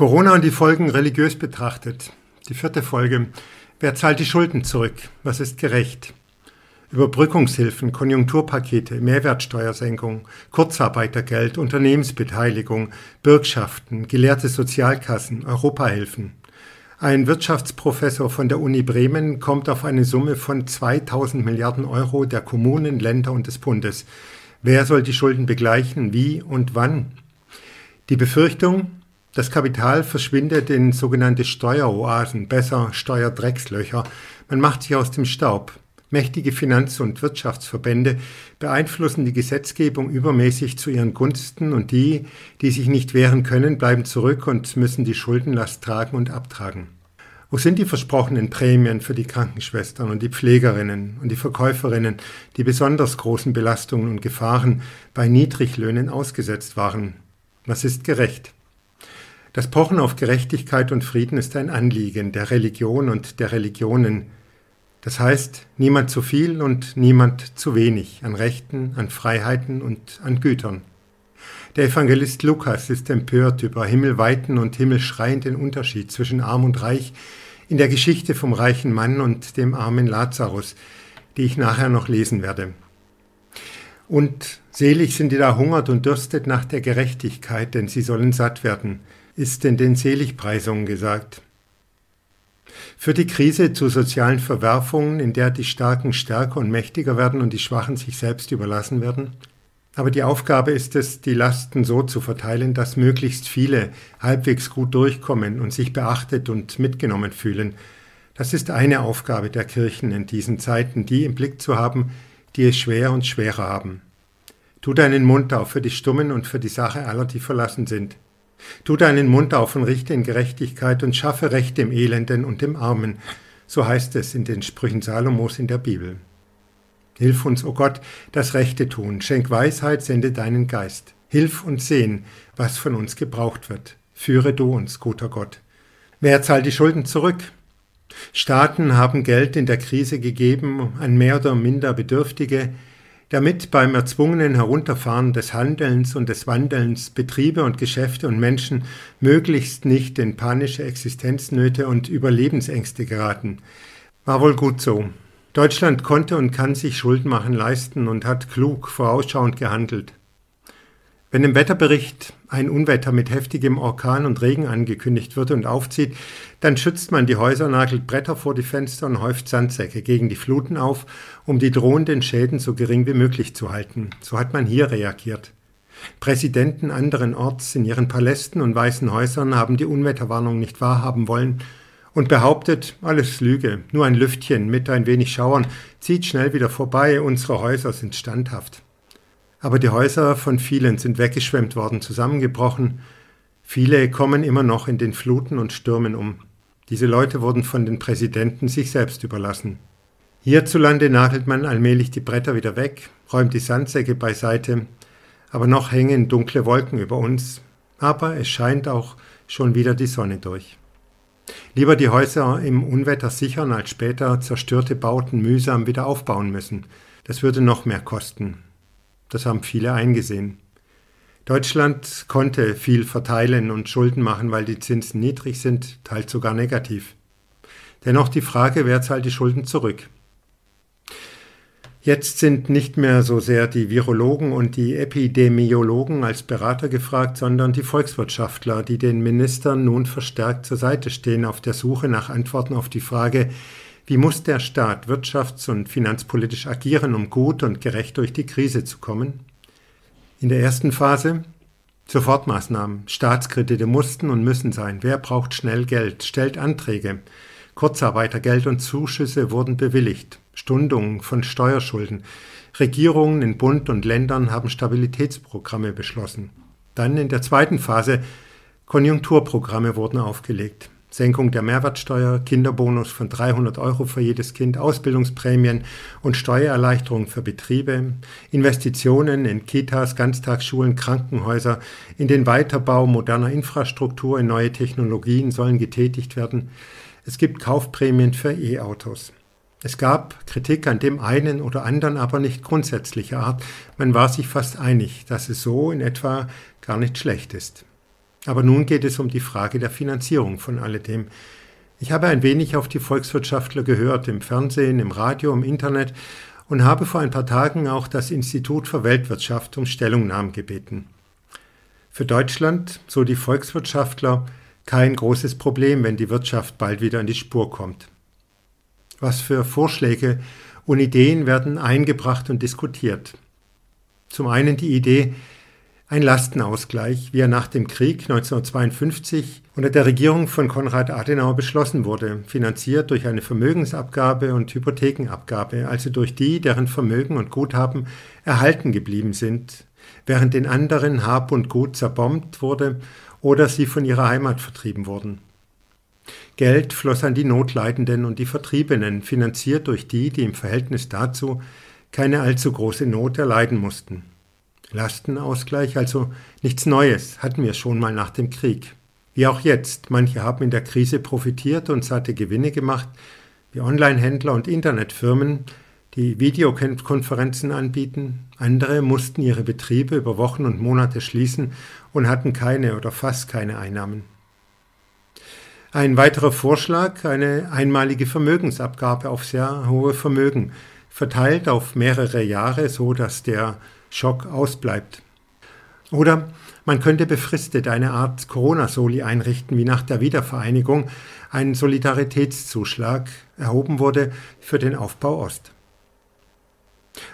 Corona und die Folgen religiös betrachtet. Die vierte Folge. Wer zahlt die Schulden zurück? Was ist gerecht? Überbrückungshilfen, Konjunkturpakete, Mehrwertsteuersenkung, Kurzarbeitergeld, Unternehmensbeteiligung, Bürgschaften, gelehrte Sozialkassen, Europahilfen. Ein Wirtschaftsprofessor von der Uni Bremen kommt auf eine Summe von 2000 Milliarden Euro der Kommunen, Länder und des Bundes. Wer soll die Schulden begleichen? Wie und wann? Die Befürchtung, das Kapital verschwindet in sogenannte Steueroasen, besser Steuerdreckslöcher. Man macht sich aus dem Staub. Mächtige Finanz- und Wirtschaftsverbände beeinflussen die Gesetzgebung übermäßig zu ihren Gunsten und die, die sich nicht wehren können, bleiben zurück und müssen die Schuldenlast tragen und abtragen. Wo sind die versprochenen Prämien für die Krankenschwestern und die Pflegerinnen und die Verkäuferinnen, die besonders großen Belastungen und Gefahren bei Niedriglöhnen ausgesetzt waren? Was ist gerecht? Das Pochen auf Gerechtigkeit und Frieden ist ein Anliegen der Religion und der Religionen. Das heißt, niemand zu viel und niemand zu wenig an Rechten, an Freiheiten und an Gütern. Der Evangelist Lukas ist empört über himmelweiten und himmelschreienden Unterschied zwischen arm und reich in der Geschichte vom reichen Mann und dem armen Lazarus, die ich nachher noch lesen werde. Und selig sind die da hungert und dürstet nach der Gerechtigkeit, denn sie sollen satt werden ist in den Seligpreisungen gesagt. Für die Krise zu sozialen Verwerfungen, in der die Starken stärker und mächtiger werden und die Schwachen sich selbst überlassen werden? Aber die Aufgabe ist es, die Lasten so zu verteilen, dass möglichst viele halbwegs gut durchkommen und sich beachtet und mitgenommen fühlen. Das ist eine Aufgabe der Kirchen in diesen Zeiten, die im Blick zu haben, die es schwer und schwerer haben. Tu deinen Mund auf für die Stummen und für die Sache aller, die verlassen sind. Tu deinen Mund auf und richte in Gerechtigkeit und schaffe Recht dem Elenden und dem Armen. So heißt es in den Sprüchen Salomos in der Bibel. Hilf uns, o oh Gott, das Rechte tun. Schenk Weisheit, sende deinen Geist. Hilf uns sehen, was von uns gebraucht wird. Führe du uns, guter Gott. Wer zahlt die Schulden zurück? Staaten haben Geld in der Krise gegeben an mehr oder minder Bedürftige, damit beim erzwungenen Herunterfahren des Handelns und des Wandelns Betriebe und Geschäfte und Menschen möglichst nicht in panische Existenznöte und Überlebensängste geraten. War wohl gut so. Deutschland konnte und kann sich Schulden machen leisten und hat klug vorausschauend gehandelt. Wenn im Wetterbericht ein Unwetter mit heftigem Orkan und Regen angekündigt wird und aufzieht, dann schützt man die Häuser, nagelt Bretter vor die Fenster und häuft Sandsäcke gegen die Fluten auf, um die drohenden Schäden so gering wie möglich zu halten. So hat man hier reagiert. Präsidenten anderen Orts in ihren Palästen und weißen Häusern haben die Unwetterwarnung nicht wahrhaben wollen und behauptet, alles Lüge, nur ein Lüftchen mit ein wenig Schauern zieht schnell wieder vorbei, unsere Häuser sind standhaft. Aber die Häuser von vielen sind weggeschwemmt worden, zusammengebrochen. Viele kommen immer noch in den Fluten und Stürmen um. Diese Leute wurden von den Präsidenten sich selbst überlassen. Hierzulande nagelt man allmählich die Bretter wieder weg, räumt die Sandsäcke beiseite, aber noch hängen dunkle Wolken über uns, aber es scheint auch schon wieder die Sonne durch. Lieber die Häuser im Unwetter sichern, als später zerstörte Bauten mühsam wieder aufbauen müssen. Das würde noch mehr kosten. Das haben viele eingesehen. Deutschland konnte viel verteilen und Schulden machen, weil die Zinsen niedrig sind, teils sogar negativ. Dennoch die Frage, wer zahlt die Schulden zurück? Jetzt sind nicht mehr so sehr die Virologen und die Epidemiologen als Berater gefragt, sondern die Volkswirtschaftler, die den Ministern nun verstärkt zur Seite stehen auf der Suche nach Antworten auf die Frage, wie muss der Staat wirtschafts- und finanzpolitisch agieren, um gut und gerecht durch die Krise zu kommen? In der ersten Phase Sofortmaßnahmen. Staatskredite mussten und müssen sein. Wer braucht schnell Geld? Stellt Anträge. Kurzarbeitergeld und Zuschüsse wurden bewilligt. Stundungen von Steuerschulden. Regierungen in Bund und Ländern haben Stabilitätsprogramme beschlossen. Dann in der zweiten Phase Konjunkturprogramme wurden aufgelegt. Senkung der Mehrwertsteuer, Kinderbonus von 300 Euro für jedes Kind, Ausbildungsprämien und Steuererleichterung für Betriebe, Investitionen in Kitas, Ganztagsschulen, Krankenhäuser, in den Weiterbau moderner Infrastruktur, in neue Technologien sollen getätigt werden. Es gibt Kaufprämien für E-Autos. Es gab Kritik an dem einen oder anderen, aber nicht grundsätzlicher Art. Man war sich fast einig, dass es so in etwa gar nicht schlecht ist. Aber nun geht es um die Frage der Finanzierung von alledem. Ich habe ein wenig auf die Volkswirtschaftler gehört, im Fernsehen, im Radio, im Internet und habe vor ein paar Tagen auch das Institut für Weltwirtschaft um Stellungnahmen gebeten. Für Deutschland, so die Volkswirtschaftler, kein großes Problem, wenn die Wirtschaft bald wieder in die Spur kommt. Was für Vorschläge und Ideen werden eingebracht und diskutiert. Zum einen die Idee, ein Lastenausgleich, wie er nach dem Krieg 1952 unter der Regierung von Konrad Adenauer beschlossen wurde, finanziert durch eine Vermögensabgabe und Hypothekenabgabe, also durch die, deren Vermögen und Guthaben erhalten geblieben sind, während den anderen Hab und Gut zerbombt wurde oder sie von ihrer Heimat vertrieben wurden. Geld floss an die Notleidenden und die Vertriebenen, finanziert durch die, die im Verhältnis dazu keine allzu große Not erleiden mussten. Lastenausgleich, also nichts Neues, hatten wir schon mal nach dem Krieg. Wie auch jetzt, manche haben in der Krise profitiert und satte Gewinne gemacht, wie Onlinehändler und Internetfirmen, die Videokonferenzen anbieten. Andere mussten ihre Betriebe über Wochen und Monate schließen und hatten keine oder fast keine Einnahmen. Ein weiterer Vorschlag, eine einmalige Vermögensabgabe auf sehr hohe Vermögen, verteilt auf mehrere Jahre, so dass der Schock ausbleibt. Oder man könnte befristet eine Art Corona-Soli einrichten, wie nach der Wiedervereinigung ein Solidaritätszuschlag erhoben wurde für den Aufbau Ost.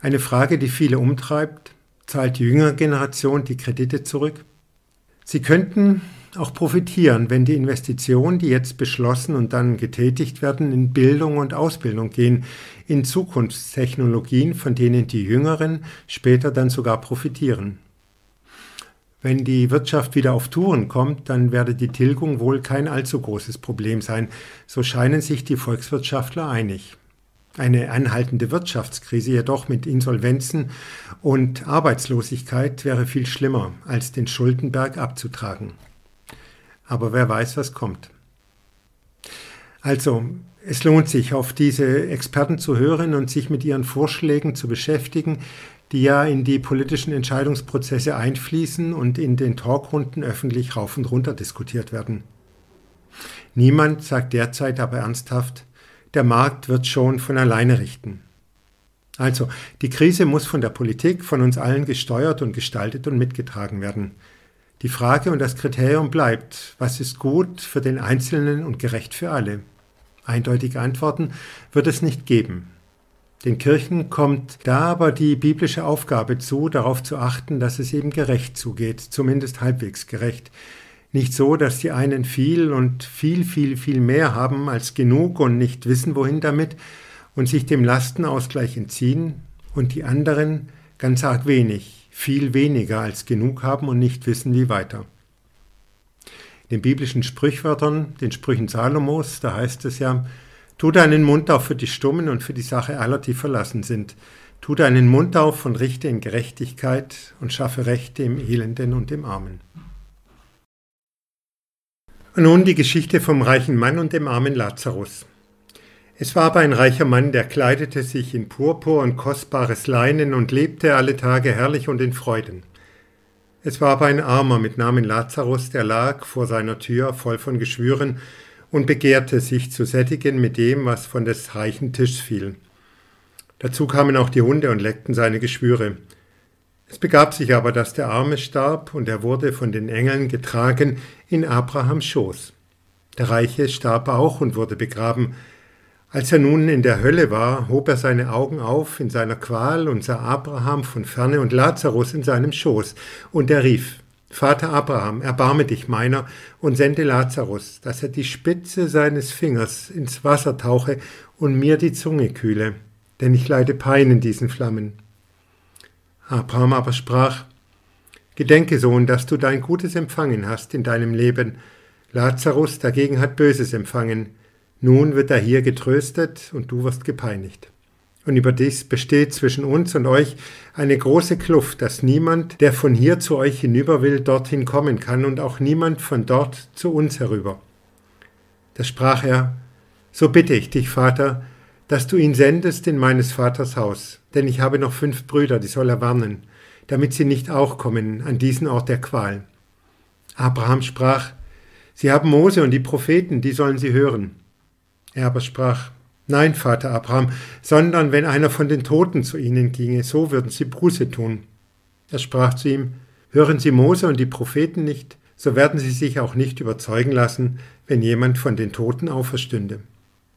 Eine Frage, die viele umtreibt, zahlt die jüngere Generation die Kredite zurück? Sie könnten auch profitieren, wenn die Investitionen, die jetzt beschlossen und dann getätigt werden, in Bildung und Ausbildung gehen, in Zukunftstechnologien, von denen die Jüngeren später dann sogar profitieren. Wenn die Wirtschaft wieder auf Touren kommt, dann werde die Tilgung wohl kein allzu großes Problem sein, so scheinen sich die Volkswirtschaftler einig. Eine anhaltende Wirtschaftskrise jedoch mit Insolvenzen und Arbeitslosigkeit wäre viel schlimmer, als den Schuldenberg abzutragen. Aber wer weiß, was kommt. Also, es lohnt sich, auf diese Experten zu hören und sich mit ihren Vorschlägen zu beschäftigen, die ja in die politischen Entscheidungsprozesse einfließen und in den Talkrunden öffentlich rauf und runter diskutiert werden. Niemand sagt derzeit aber ernsthaft, der Markt wird schon von alleine richten. Also, die Krise muss von der Politik, von uns allen gesteuert und gestaltet und mitgetragen werden. Die Frage und das Kriterium bleibt, was ist gut für den Einzelnen und gerecht für alle? Eindeutige Antworten wird es nicht geben. Den Kirchen kommt da aber die biblische Aufgabe zu, darauf zu achten, dass es eben gerecht zugeht, zumindest halbwegs gerecht. Nicht so, dass die einen viel und viel, viel, viel mehr haben als genug und nicht wissen, wohin damit und sich dem Lastenausgleich entziehen und die anderen ganz arg wenig, viel weniger als genug haben und nicht wissen, wie weiter. Den biblischen Sprichwörtern, den Sprüchen Salomos, da heißt es ja, tu deinen Mund auf für die Stummen und für die Sache aller, die verlassen sind. Tu deinen Mund auf und richte in Gerechtigkeit und schaffe Rechte im Elenden und im Armen. Und nun die Geschichte vom reichen Mann und dem armen Lazarus. Es war aber ein reicher Mann, der kleidete sich in Purpur und kostbares Leinen und lebte alle Tage herrlich und in Freuden. Es war aber ein Armer mit Namen Lazarus, der lag vor seiner Tür voll von Geschwüren und begehrte sich zu sättigen mit dem, was von des reichen Tischs fiel. Dazu kamen auch die Hunde und leckten seine Geschwüre. Es begab sich aber, dass der Arme starb, und er wurde von den Engeln getragen in Abrahams Schoß. Der Reiche starb auch und wurde begraben, als er nun in der Hölle war, hob er seine Augen auf in seiner Qual und sah Abraham von ferne und Lazarus in seinem Schoß, und er rief, Vater Abraham, erbarme dich meiner und sende Lazarus, dass er die Spitze seines Fingers ins Wasser tauche und mir die Zunge kühle, denn ich leide Pein in diesen Flammen. Abraham aber sprach, Gedenke, Sohn, dass du dein Gutes empfangen hast in deinem Leben, Lazarus dagegen hat Böses empfangen, nun wird er hier getröstet und du wirst gepeinigt. Und überdies besteht zwischen uns und euch eine große Kluft, dass niemand, der von hier zu euch hinüber will, dorthin kommen kann und auch niemand von dort zu uns herüber. Da sprach er, so bitte ich dich, Vater, dass du ihn sendest in meines Vaters Haus, denn ich habe noch fünf Brüder, die soll er warnen, damit sie nicht auch kommen an diesen Ort der Qual. Abraham sprach, Sie haben Mose und die Propheten, die sollen Sie hören. Er aber sprach, Nein, Vater Abraham, sondern wenn einer von den Toten zu ihnen ginge, so würden sie Buße tun. Er sprach zu ihm, Hören Sie Mose und die Propheten nicht, so werden Sie sich auch nicht überzeugen lassen, wenn jemand von den Toten auferstünde.